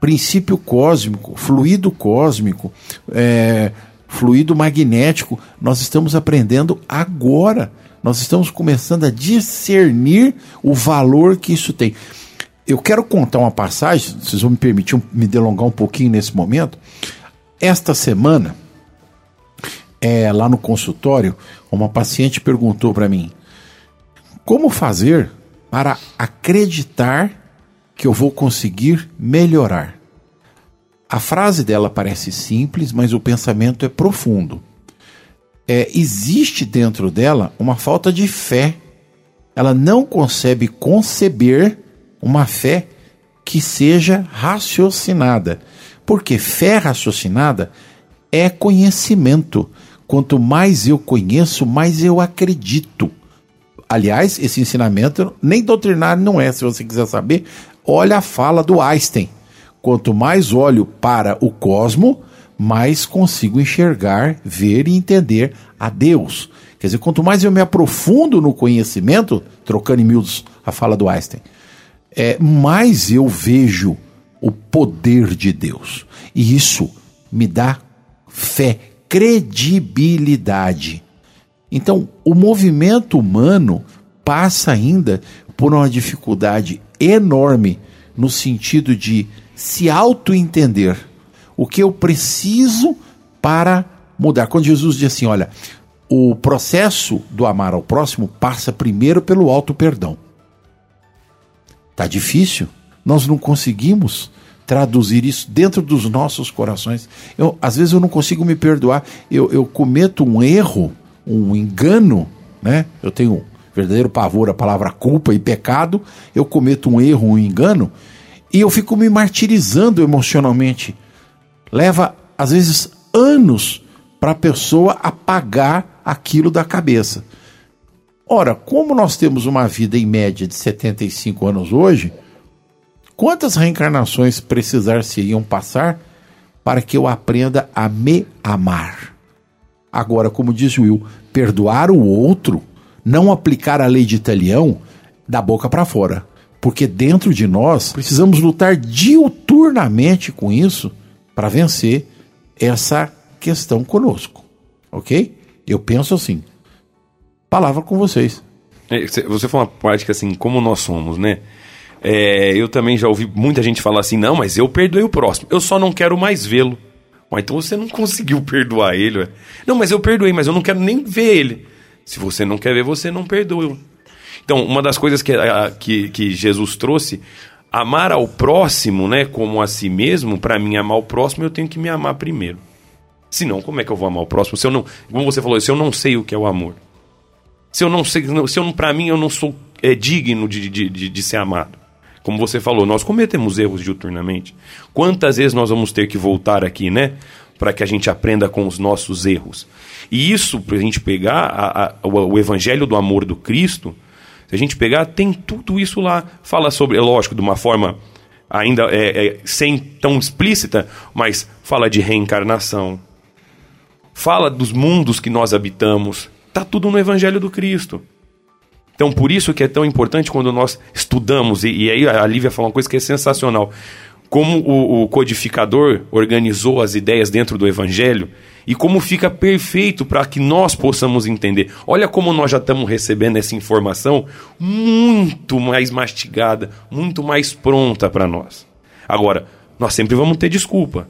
Princípio cósmico, fluido cósmico, é, fluido magnético, nós estamos aprendendo agora. Nós estamos começando a discernir o valor que isso tem. Eu quero contar uma passagem, vocês vão me permitir me delongar um pouquinho nesse momento. Esta semana, é, lá no consultório, uma paciente perguntou para mim: como fazer para acreditar que eu vou conseguir melhorar? A frase dela parece simples, mas o pensamento é profundo. É, existe dentro dela uma falta de fé. Ela não consegue conceber uma fé que seja raciocinada. Porque fé raciocinada é conhecimento. Quanto mais eu conheço, mais eu acredito. Aliás, esse ensinamento nem doutrinário não é. Se você quiser saber, olha a fala do Einstein. Quanto mais olho para o cosmo, mais consigo enxergar, ver e entender a Deus. Quer dizer, quanto mais eu me aprofundo no conhecimento, trocando em miúdos a fala do Einstein, é, mais eu vejo o poder de Deus. E isso me dá fé, credibilidade. Então, o movimento humano passa ainda por uma dificuldade enorme no sentido de se auto-entender o que eu preciso para mudar. Quando Jesus diz assim: olha, o processo do amar ao próximo passa primeiro pelo auto-perdão. Tá difícil, nós não conseguimos traduzir isso dentro dos nossos corações. Eu, às vezes eu não consigo me perdoar, eu, eu cometo um erro, um engano, né? Eu tenho um verdadeiro pavor à palavra culpa e pecado, eu cometo um erro, um engano, e eu fico me martirizando emocionalmente. Leva, às vezes, anos para a pessoa apagar aquilo da cabeça. Ora, como nós temos uma vida em média de 75 anos hoje, quantas reencarnações precisar-se-iam passar para que eu aprenda a me amar? Agora, como diz Will, perdoar o outro, não aplicar a lei de Italião da boca para fora. Porque dentro de nós precisamos lutar diuturnamente com isso para vencer essa questão conosco. Ok? Eu penso assim. Palavra com vocês. É, você falou uma parte que assim, como nós somos, né? É, eu também já ouvi muita gente falar assim, não, mas eu perdoei o próximo, eu só não quero mais vê-lo. então você não [LAUGHS] conseguiu perdoar ele. Ué. Não, mas eu perdoei, mas eu não quero nem ver ele. Se você não quer ver, você não perdoa. Então, uma das coisas que, a, que, que Jesus trouxe, amar ao próximo, né, como a si mesmo, para mim amar o próximo, eu tenho que me amar primeiro. Senão, como é que eu vou amar o próximo? Se eu não, como você falou, se eu não sei o que é o amor. Se eu não sei, se eu para mim eu não sou é, digno de, de, de, de ser amado. Como você falou, nós cometemos erros diuturnamente. Quantas vezes nós vamos ter que voltar aqui, né? Para que a gente aprenda com os nossos erros. E isso, para a gente pegar a, a, o, evangelho do amor do Cristo, se a gente pegar, tem tudo isso lá. Fala sobre, é lógico, de uma forma ainda é, é, sem tão explícita, mas fala de reencarnação, fala dos mundos que nós habitamos. Está tudo no Evangelho do Cristo. Então, por isso que é tão importante quando nós estudamos, e, e aí a Lívia falou uma coisa que é sensacional. Como o, o codificador organizou as ideias dentro do Evangelho e como fica perfeito para que nós possamos entender. Olha como nós já estamos recebendo essa informação muito mais mastigada, muito mais pronta para nós. Agora, nós sempre vamos ter desculpa.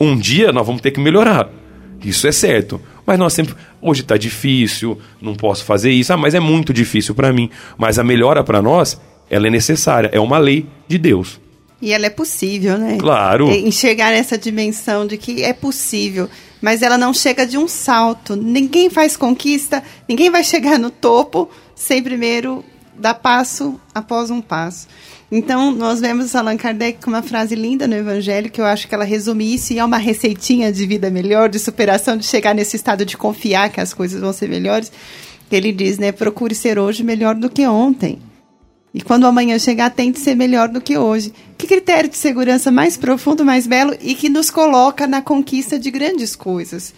Um dia nós vamos ter que melhorar. Isso é certo. Mas nós sempre. Hoje está difícil, não posso fazer isso. Ah, mas é muito difícil para mim. Mas a melhora para nós, ela é necessária. É uma lei de Deus. E ela é possível, né? Claro. É enxergar essa dimensão de que é possível. Mas ela não chega de um salto. Ninguém faz conquista, ninguém vai chegar no topo sem primeiro dar passo após um passo. Então, nós vemos Allan Kardec com uma frase linda no Evangelho, que eu acho que ela resume isso e é uma receitinha de vida melhor, de superação, de chegar nesse estado de confiar que as coisas vão ser melhores. Ele diz, né? Procure ser hoje melhor do que ontem. E quando amanhã chegar, tente ser melhor do que hoje. Que critério de segurança mais profundo, mais belo e que nos coloca na conquista de grandes coisas.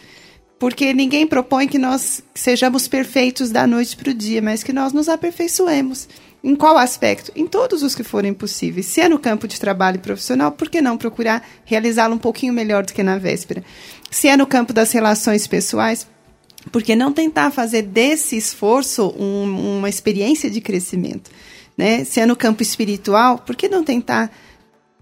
Porque ninguém propõe que nós sejamos perfeitos da noite para o dia, mas que nós nos aperfeiçoemos. Em qual aspecto? Em todos os que forem possíveis. Se é no campo de trabalho profissional, por que não procurar realizá-lo um pouquinho melhor do que na véspera? Se é no campo das relações pessoais, por que não tentar fazer desse esforço um, uma experiência de crescimento? Né? Se é no campo espiritual, por que não tentar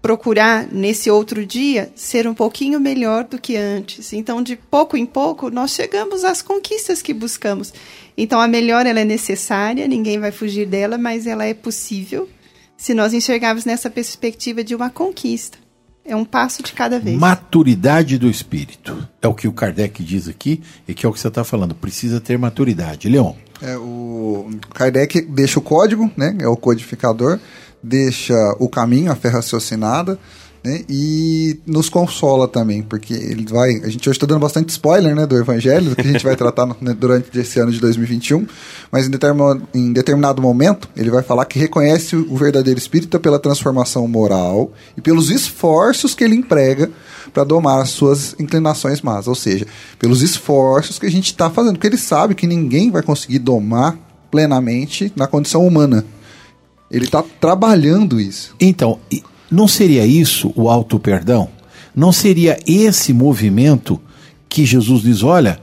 procurar nesse outro dia ser um pouquinho melhor do que antes. Então, de pouco em pouco, nós chegamos às conquistas que buscamos. Então, a melhora ela é necessária, ninguém vai fugir dela, mas ela é possível se nós enxergarmos nessa perspectiva de uma conquista. É um passo de cada vez. Maturidade do espírito. É o que o Kardec diz aqui e que é o que você está falando. Precisa ter maturidade. Leon. É, o Kardec deixa o código, né? É o codificador deixa o caminho, a fé raciocinada, né? E nos consola também, porque ele vai. A gente hoje está dando bastante spoiler né, do Evangelho, do que a gente vai tratar no, né, durante esse ano de 2021, mas em determinado, em determinado momento ele vai falar que reconhece o verdadeiro espírita pela transformação moral e pelos esforços que ele emprega para domar as suas inclinações más, ou seja, pelos esforços que a gente está fazendo, porque ele sabe que ninguém vai conseguir domar plenamente na condição humana. Ele está trabalhando isso. Então, não seria isso o auto-perdão? Não seria esse movimento que Jesus diz: olha,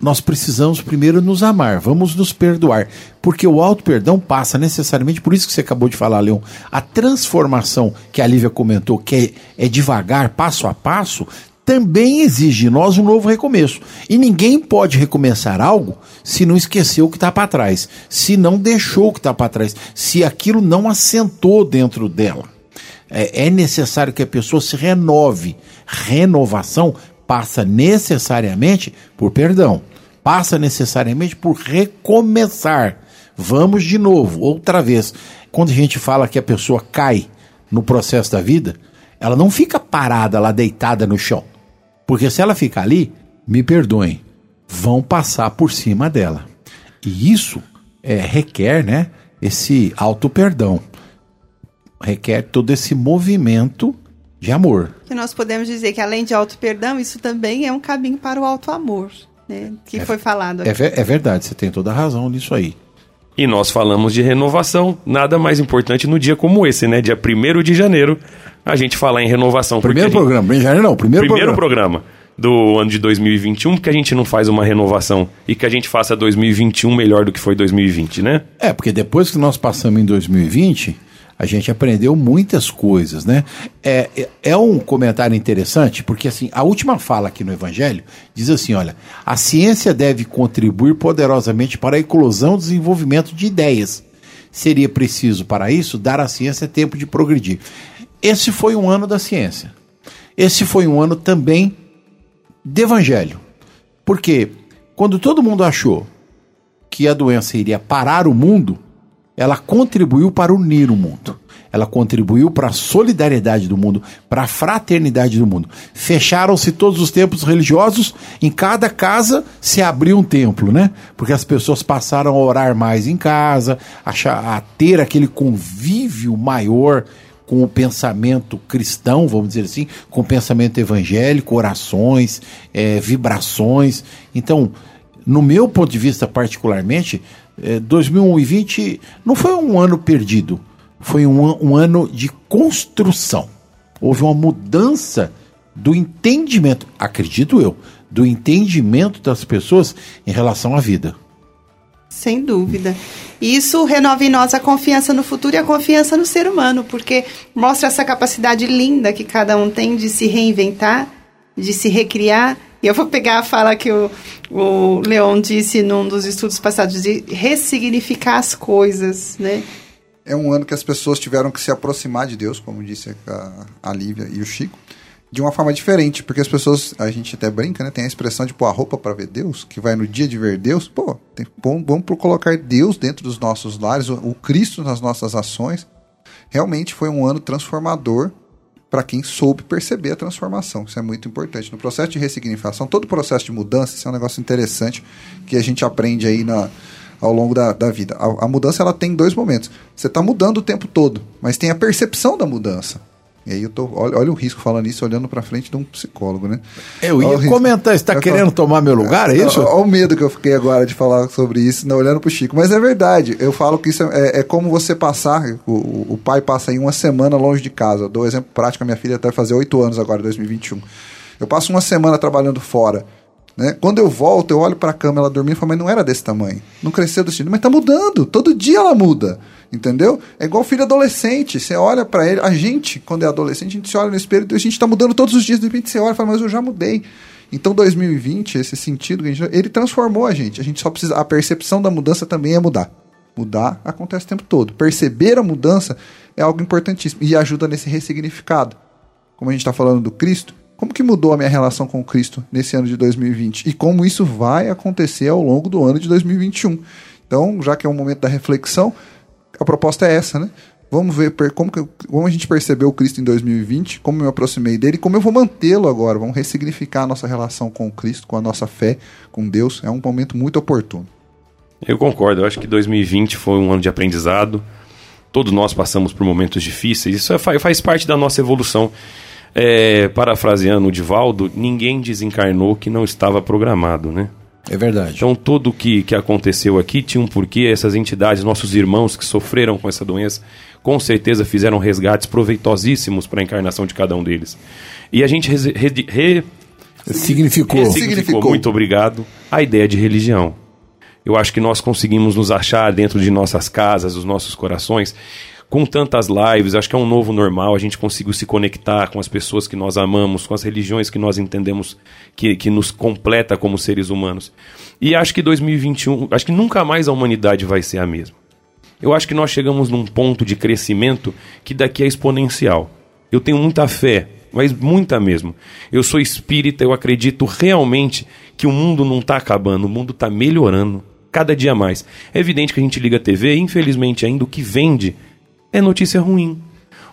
nós precisamos primeiro nos amar, vamos nos perdoar, porque o auto-perdão passa necessariamente, por isso que você acabou de falar, Leon, a transformação que a Lívia comentou, que é, é devagar, passo a passo, também exige de nós um novo recomeço. E ninguém pode recomeçar algo se não esqueceu o que está para trás, se não deixou o que está para trás, se aquilo não assentou dentro dela. É, é necessário que a pessoa se renove. Renovação passa necessariamente por perdão, passa necessariamente por recomeçar. Vamos de novo, outra vez. Quando a gente fala que a pessoa cai no processo da vida, ela não fica parada lá deitada no chão. Porque se ela ficar ali, me perdoem, vão passar por cima dela. E isso é, requer né, esse auto-perdão. Requer todo esse movimento de amor. Que nós podemos dizer que além de auto-perdão, isso também é um caminho para o auto-amor, né, que é, foi falado aqui. É, é verdade, você tem toda a razão nisso aí. E nós falamos de renovação, nada mais importante no dia como esse, né? Dia 1 de janeiro, a gente falar em renovação. Primeiro gente... programa, em janeiro não, primeiro, primeiro programa. programa do ano de 2021, porque a gente não faz uma renovação e que a gente faça 2021 melhor do que foi 2020, né? É, porque depois que nós passamos em 2020, a gente aprendeu muitas coisas, né? É, é, é um comentário interessante, porque assim, a última fala aqui no Evangelho diz assim: olha, a ciência deve contribuir poderosamente para a eclosão e desenvolvimento de ideias. Seria preciso, para isso, dar à ciência tempo de progredir. Esse foi um ano da ciência. Esse foi um ano também de evangelho. Porque quando todo mundo achou que a doença iria parar o mundo, ela contribuiu para unir o mundo. Ela contribuiu para a solidariedade do mundo, para a fraternidade do mundo. Fecharam-se todos os templos religiosos, em cada casa se abriu um templo, né? Porque as pessoas passaram a orar mais em casa, a, ter aquele convívio maior com o pensamento cristão, vamos dizer assim, com o pensamento evangélico, orações, é, vibrações. Então, no meu ponto de vista particularmente, é, 2020 não foi um ano perdido, foi um, um ano de construção. Houve uma mudança do entendimento, acredito eu, do entendimento das pessoas em relação à vida. Sem dúvida. Isso renova em nós a confiança no futuro e a confiança no ser humano, porque mostra essa capacidade linda que cada um tem de se reinventar, de se recriar. E eu vou pegar a fala que o, o Leon disse num dos estudos passados, de ressignificar as coisas, né? É um ano que as pessoas tiveram que se aproximar de Deus, como disse a, a Lívia e o Chico de uma forma diferente, porque as pessoas, a gente até brinca, né? Tem a expressão de pôr a roupa para ver Deus, que vai no dia de ver Deus. Pô, tem, bom, vamos colocar Deus dentro dos nossos lares, o, o Cristo nas nossas ações. Realmente foi um ano transformador para quem soube perceber a transformação. Isso é muito importante. No processo de ressignificação, todo processo de mudança, isso é um negócio interessante que a gente aprende aí na, ao longo da, da vida. A, a mudança ela tem dois momentos. Você está mudando o tempo todo, mas tem a percepção da mudança. E aí eu tô. Olha, olha o risco falando isso, olhando para frente de um psicólogo, né? Eu ia comentar, está querendo tomar meu lugar, é isso? Olha o medo que eu fiquei agora de falar sobre isso, não, olhando pro Chico. Mas é verdade. Eu falo que isso é, é, é como você passar. O, o, pai passa aí uma semana longe de casa. Eu dou um exemplo prático, a minha filha até fazer oito anos agora, 2021. Eu passo uma semana trabalhando fora. Né? Quando eu volto, eu olho para a cama, ela dormindo e falo, mas não era desse tamanho. Não cresceu desse jeito. Mas tá mudando. Todo dia ela muda. Entendeu? É igual filho adolescente. Você olha para ele, a gente, quando é adolescente, a gente se olha no espelho e a gente tá mudando todos os dias. De repente você olha e fala, mas eu já mudei. Então 2020, esse sentido, ele transformou a gente. A gente só precisa. A percepção da mudança também é mudar. Mudar acontece o tempo todo. Perceber a mudança é algo importantíssimo e ajuda nesse ressignificado. Como a gente está falando do Cristo, como que mudou a minha relação com Cristo nesse ano de 2020 e como isso vai acontecer ao longo do ano de 2021. Então, já que é um momento da reflexão, a proposta é essa, né? Vamos ver como, que, como a gente percebeu o Cristo em 2020, como eu me aproximei dele, como eu vou mantê-lo agora. Vamos ressignificar a nossa relação com Cristo, com a nossa fé, com Deus. É um momento muito oportuno. Eu concordo. Eu acho que 2020 foi um ano de aprendizado. Todos nós passamos por momentos difíceis. Isso é, faz parte da nossa evolução. É, parafraseando o Divaldo, ninguém desencarnou que não estava programado, né? É verdade. Então, tudo que, que aconteceu aqui tinha um porquê. Essas entidades, nossos irmãos que sofreram com essa doença, com certeza fizeram resgates proveitosíssimos para a encarnação de cada um deles. E a gente re, re, Significou. Significou, Significou. muito obrigado, a ideia de religião. Eu acho que nós conseguimos nos achar dentro de nossas casas, os nossos corações, com tantas lives, acho que é um novo normal, a gente conseguiu se conectar com as pessoas que nós amamos, com as religiões que nós entendemos que, que nos completa como seres humanos. E acho que 2021, acho que nunca mais a humanidade vai ser a mesma. Eu acho que nós chegamos num ponto de crescimento que daqui é exponencial. Eu tenho muita fé, mas muita mesmo. Eu sou espírita, eu acredito realmente que o mundo não está acabando, o mundo está melhorando cada dia mais. É evidente que a gente liga a TV infelizmente, ainda o que vende é notícia ruim.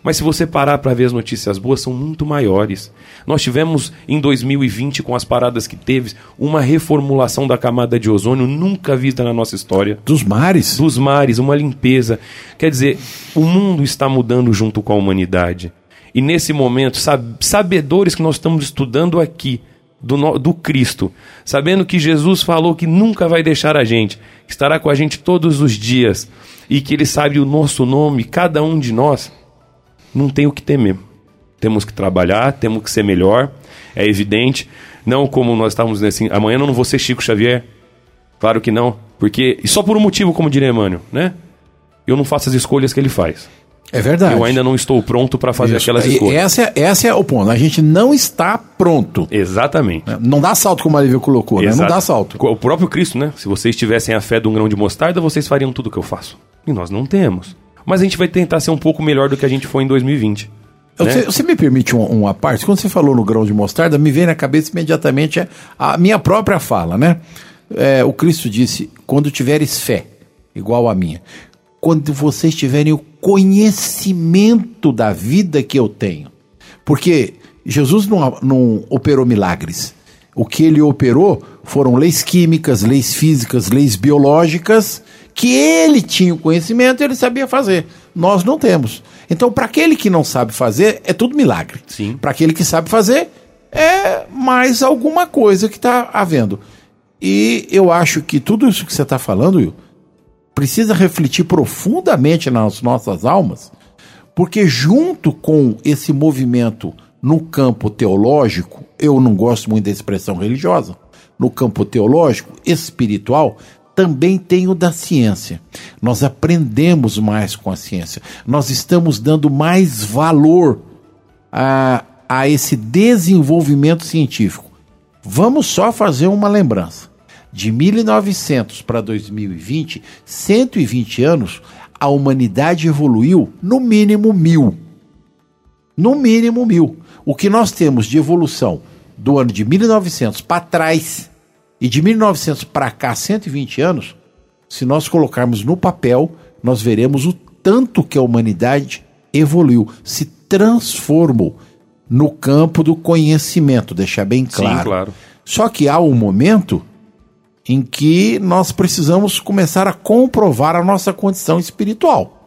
Mas se você parar para ver as notícias boas, são muito maiores. Nós tivemos em 2020, com as paradas que teve, uma reformulação da camada de ozônio nunca vista na nossa história Dos mares. dos mares, uma limpeza. Quer dizer, o mundo está mudando junto com a humanidade. E nesse momento, sab- sabedores que nós estamos estudando aqui do, do Cristo, sabendo que Jesus falou que nunca vai deixar a gente, estará com a gente todos os dias e que Ele sabe o nosso nome, cada um de nós, não tem o que temer. Temos que trabalhar, temos que ser melhor, é evidente. Não como nós estávamos assim, amanhã eu não vou ser Chico Xavier. Claro que não, porque e só por um motivo, como diria Emmanuel, né? Eu não faço as escolhas que ele faz. É verdade. Eu ainda não estou pronto para fazer Isso. aquelas escolhas. Essa é, essa é o ponto. A gente não está pronto. Exatamente. Não dá salto, como a Lívia colocou, né? Não dá salto. O próprio Cristo, né? Se vocês tivessem a fé de um grão de mostarda, vocês fariam tudo o que eu faço. E nós não temos. Mas a gente vai tentar ser um pouco melhor do que a gente foi em 2020. né? Você, você me permite um- uma parte? Quando você falou no grão de mostarda, me vem na cabeça imediatamente a, a minha própria fala, né? É, o Cristo disse: quando tiveres fé, igual a minha, quando vocês tiverem o conhecimento da vida que eu tenho. Porque Jesus não, não operou milagres. O que ele operou foram leis químicas, leis físicas, leis biológicas, que ele tinha o conhecimento e ele sabia fazer. Nós não temos. Então, para aquele que não sabe fazer, é tudo milagre. Sim. Para aquele que sabe fazer, é mais alguma coisa que está havendo. E eu acho que tudo isso que você está falando, Will, precisa refletir profundamente nas nossas almas, porque junto com esse movimento no campo teológico, eu não gosto muito da expressão religiosa, no campo teológico, espiritual, também tem o da ciência. Nós aprendemos mais com a ciência. Nós estamos dando mais valor a, a esse desenvolvimento científico. Vamos só fazer uma lembrança. De 1900 para 2020, 120 anos, a humanidade evoluiu no mínimo mil. No mínimo mil. O que nós temos de evolução do ano de 1900 para trás e de 1900 para cá, 120 anos, se nós colocarmos no papel, nós veremos o tanto que a humanidade evoluiu, se transformou no campo do conhecimento, deixar bem claro. Sim, claro. Só que há um momento em que nós precisamos começar a comprovar a nossa condição espiritual.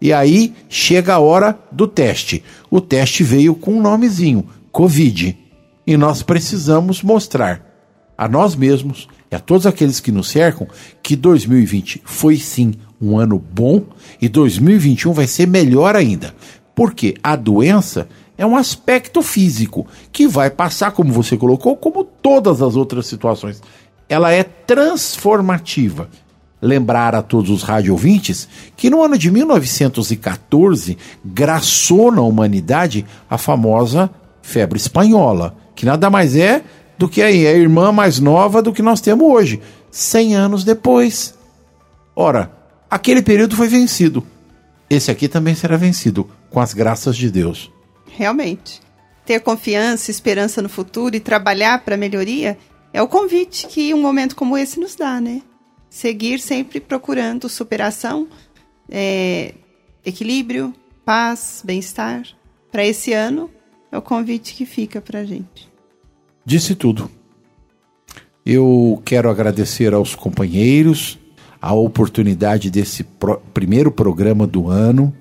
E aí chega a hora do teste. O teste veio com um nomezinho, Covid. E nós precisamos mostrar a nós mesmos e a todos aqueles que nos cercam que 2020 foi sim um ano bom e 2021 vai ser melhor ainda. Porque a doença é um aspecto físico que vai passar, como você colocou, como todas as outras situações. Ela é transformativa. Lembrar a todos os rádio que no ano de 1914 graçou na humanidade a famosa febre espanhola, que nada mais é do que a irmã mais nova do que nós temos hoje, 100 anos depois. Ora, aquele período foi vencido. Esse aqui também será vencido, com as graças de Deus. Realmente. Ter confiança, esperança no futuro e trabalhar para a melhoria é o convite que um momento como esse nos dá, né? Seguir sempre procurando superação, é, equilíbrio, paz, bem-estar. Para esse ano, é o convite que fica para a gente. Disse tudo. Eu quero agradecer aos companheiros a oportunidade desse pro- primeiro programa do ano,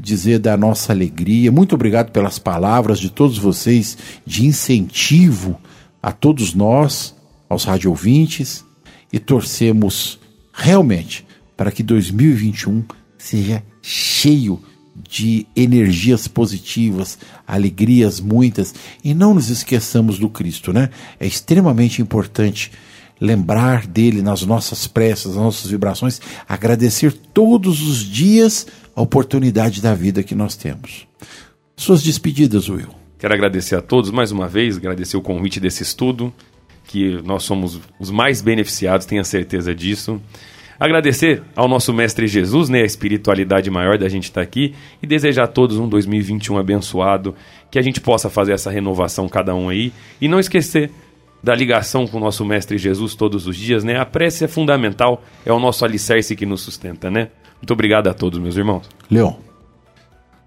dizer da nossa alegria. Muito obrigado pelas palavras de todos vocês de incentivo a todos nós, aos rádio ouvintes, e torcemos realmente para que 2021 seja cheio de energias positivas, alegrias muitas, e não nos esqueçamos do Cristo, né? É extremamente importante lembrar dele nas nossas preces, nas nossas vibrações, agradecer todos os dias a oportunidade da vida que nós temos. Suas despedidas, Will. Quero agradecer a todos mais uma vez, agradecer o convite desse estudo, que nós somos os mais beneficiados, tenha certeza disso. Agradecer ao nosso Mestre Jesus, né, a espiritualidade maior da gente estar tá aqui e desejar a todos um 2021 abençoado, que a gente possa fazer essa renovação cada um aí e não esquecer da ligação com o nosso Mestre Jesus todos os dias, né? A prece é fundamental, é o nosso alicerce que nos sustenta, né? Muito obrigado a todos, meus irmãos. Leon.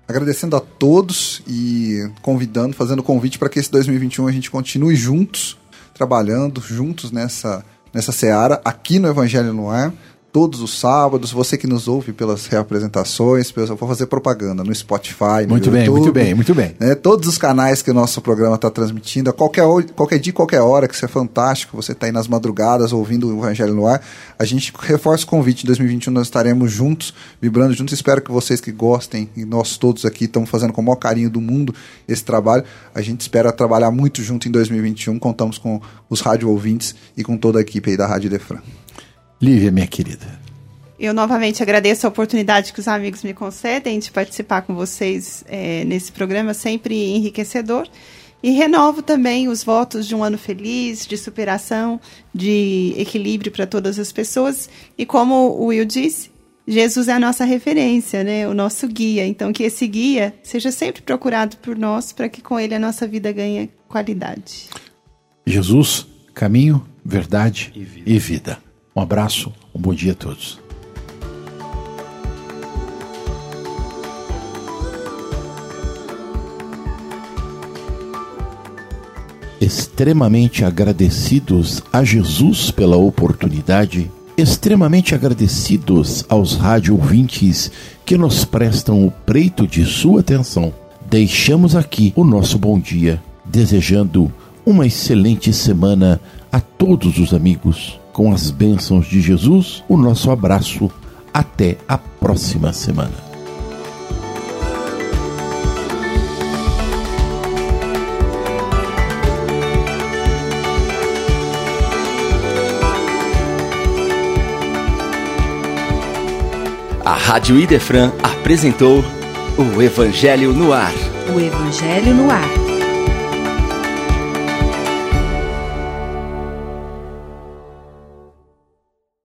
Agradecendo a todos e convidando, fazendo convite para que esse 2021 a gente continue juntos, trabalhando juntos nessa, nessa seara, aqui no Evangelho no Ar, todos os sábados. Você que nos ouve pelas reapresentações, eu vou fazer propaganda no Spotify, no muito YouTube, bem, muito bem, muito bem. Né, todos os canais que o nosso programa está transmitindo, a qualquer, qualquer dia, qualquer hora, que isso é fantástico. Você está aí nas madrugadas ouvindo o Evangelho no ar. A gente reforça o convite. Em 2021 nós estaremos juntos, vibrando juntos. Espero que vocês que gostem, e nós todos aqui estamos fazendo com o maior carinho do mundo esse trabalho. A gente espera trabalhar muito junto em 2021. Contamos com os rádio ouvintes e com toda a equipe aí da Rádio Defran. Lívia, minha querida. Eu novamente agradeço a oportunidade que os amigos me concedem de participar com vocês é, nesse programa, sempre enriquecedor. E renovo também os votos de um ano feliz, de superação, de equilíbrio para todas as pessoas. E como o Will disse, Jesus é a nossa referência, né? o nosso guia. Então, que esse guia seja sempre procurado por nós para que com ele a nossa vida ganhe qualidade. Jesus, caminho, verdade e vida. E vida. Um abraço, um bom dia a todos. Extremamente agradecidos a Jesus pela oportunidade, extremamente agradecidos aos rádio ouvintes que nos prestam o preito de sua atenção. Deixamos aqui o nosso bom dia, desejando uma excelente semana a todos os amigos com as bênçãos de Jesus, o nosso abraço. Até a próxima semana. A Rádio Idefran apresentou o Evangelho no Ar. O Evangelho no Ar